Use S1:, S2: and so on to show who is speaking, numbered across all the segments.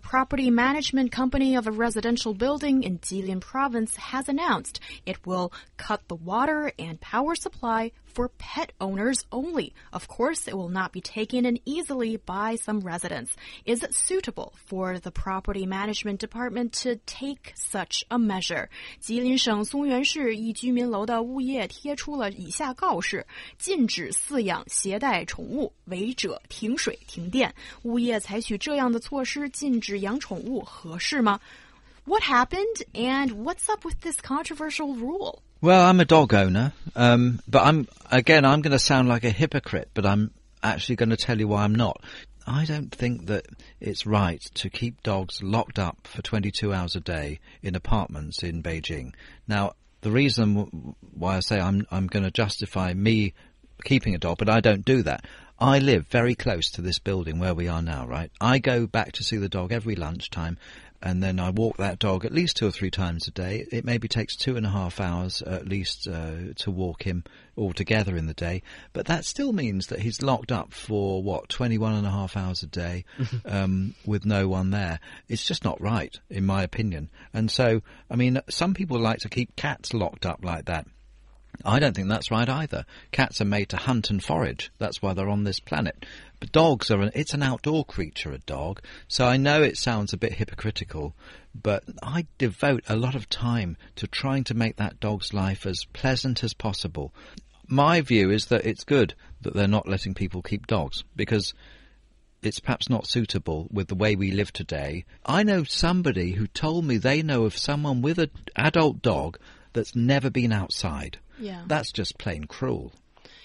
S1: property management company of a residential building in Jilin province has announced it will cut the water and power supply for pet owners only. Of course, it will not be taken in easily by some residents. Is it suitable for the property management department to take such a measure? 吉林省松原市一居民楼的物业贴出了以下告示：禁止饲养携带宠物，违者停水停电。物业采取这样的措施禁止 养宠物合适吗？What happened and what's up with this controversial rule?
S2: Well, I'm a dog owner, um, but I'm again I'm going to sound like a hypocrite, but I'm actually going to tell you why I'm not. I don't think that it's right to keep dogs locked up for 22 hours a day in apartments in Beijing. Now, the reason why I say I'm I'm going to justify me keeping a dog, but I don't do that. I live very close to this building where we are now, right? I go back to see the dog every lunchtime and then I walk that dog at least two or three times a day. It maybe takes two and a half hours at least uh, to walk him altogether in the day, but that still means that he's locked up for what 21 and a half hours a day um, with no one there. It's just not right, in my opinion. And so, I mean, some people like to keep cats locked up like that. I don't think that's right either. Cats are made to hunt and forage. That's why they're on this planet. But dogs are an, it's an outdoor creature, a dog. So I know it sounds a bit hypocritical, but I devote a lot of time to trying to make that dog's life as pleasant as possible. My view is that it's good that they're not letting people keep dogs because it's perhaps not suitable with the way we live today. I know somebody who told me they know of someone with an adult dog that's never been outside.
S1: Yeah.
S2: That's just plain cruel.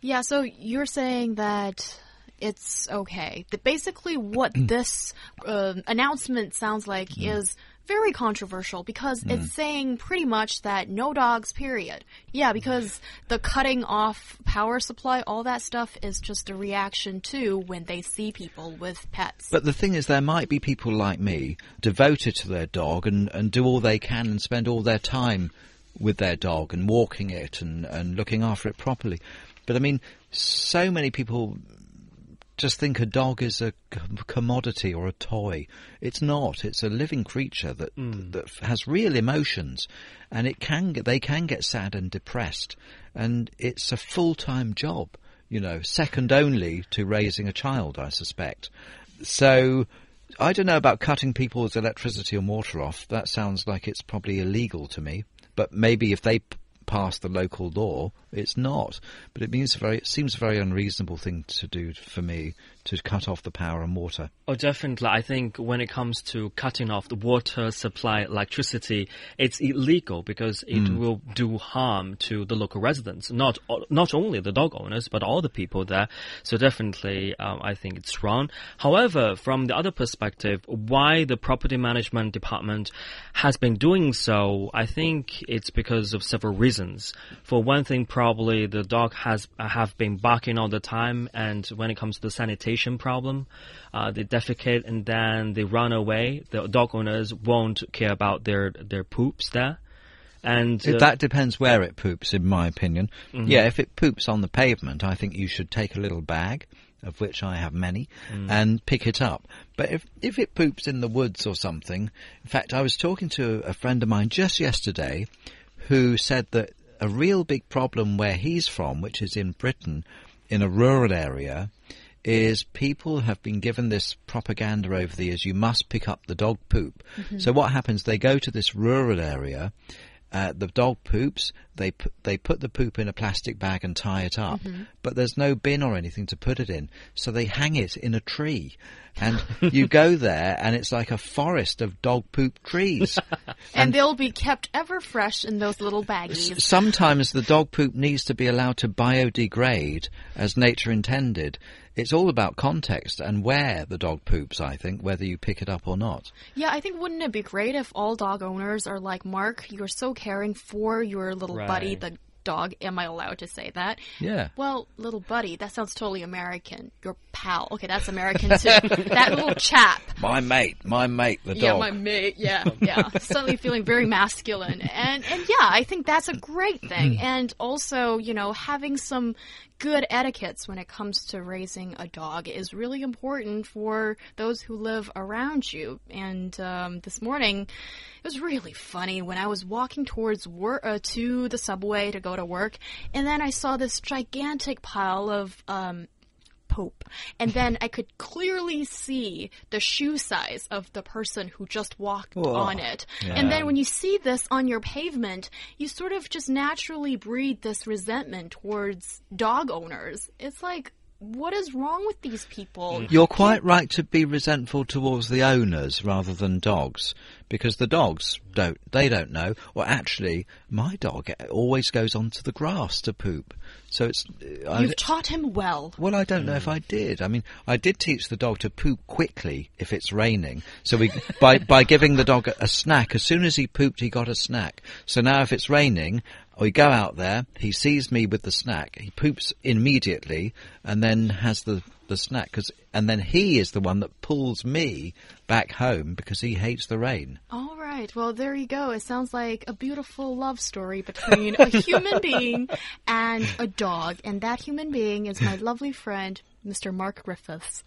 S1: Yeah, so you're saying that it's okay. That basically what this uh, announcement sounds like is very controversial because it's saying pretty much that no dogs, period. Yeah, because the cutting off power supply, all that stuff is just a reaction to when they see people with pets.
S2: But the thing is, there might be people like me devoted to their dog and, and do all they can and spend all their time with their dog and walking it and, and looking after it properly. But I mean, so many people just think a dog is a commodity or a toy. It's not. It's a living creature that hmm. that has real emotions, and it can get, they can get sad and depressed, and it's a full time job. You know, second only to raising a child, I suspect. So. I don't know about cutting people's electricity and water off. That sounds like it's probably illegal to me. But maybe if they pass the local law, it's not. But it means very, it seems a very unreasonable thing to do for me to cut off the power and water.
S3: Oh, definitely. I think when it comes to cutting off the water supply, electricity, it's illegal because it will do harm to the local residents. Not not only the dog owners, but all the people there. So definitely, um, I think it's wrong. However, from the other perspective, why the property management department has been doing so, I think it's because of several reasons. For one thing, probably the dog has have been barking all the time, and when it comes to the sanitation problem, uh, they defecate and then they run away. The dog owners won't care about their their poops there, and uh,
S2: that depends where it poops, in my opinion. Yeah, if it poops on the pavement, I think you should take a little bag, of which I have many, and pick it up. But if if it poops in the woods or something, in fact, I was talking to a friend of mine just yesterday, who said that a real big problem where he's from, which is in Britain, in a rural area, is people have been given this propaganda over the years you must pick up the dog poop. So what happens? They go to this rural area, uh, the dog poops, they pu- they put the poop in a plastic bag and tie it up, mm-hmm. but there's no bin or anything to put it in, so they hang it in a tree. And you go there and it's like a forest of dog poop trees.
S1: and they'll be kept ever fresh in those little baggies.
S2: Sometimes the dog poop needs to be allowed to biodegrade as nature intended. It's all about context and where the dog poops, I think, whether you pick it up or not.
S1: Yeah, I think wouldn't it be great if all dog owners are like Mark? You're so caring for your little buddy, the dog. Am I allowed to say that?
S2: Yeah.
S1: Well, little buddy, that sounds totally American. Your pal. Okay, that's American too. that little chap.
S2: My mate, my mate, the
S1: Yeah,
S2: dog.
S1: Yeah, my mate. Yeah, yeah. Suddenly feeling very masculine, and and yeah, I think that's a great thing. Hmm. and also, you know, having some good etiquettes when it comes to raising a dog is really important for those who live around you. And um, this morning, it was really funny when I was walking towards work uh, to the subway to go to work, and then I saw this gigantic pile of um, poop. And then I could clearly see the shoe size of the person who just walked
S2: Whoa.
S1: on it.
S2: Yeah.
S1: And then when you see this on your pavement, you sort of just naturally breed this resentment towards dog owners. It's like, what is wrong with these people? Mm.
S2: You're quite right to be resentful towards the owners rather than dogs, because the dogs don't, they don't know. Well, actually, my dog always goes onto the grass to poop. So it's uh,
S1: you've taught him well.
S2: well, I don't know if mm. I did. I mean, I did teach the dog to poop quickly if it's raining. So we, by, by giving the dog a, a snack, as soon as he pooped, he got a snack. So now if it's raining, we go out there, he sees me with the snack, he poops immediately, and then has the, the snack, 'cause- and then he is the one that pulls me back home because he hates the rain.
S1: All right. Well, there you go. It sounds like a beautiful love story between a human being and a dog. And that human being is my lovely friend, Mr. Mark Griffiths.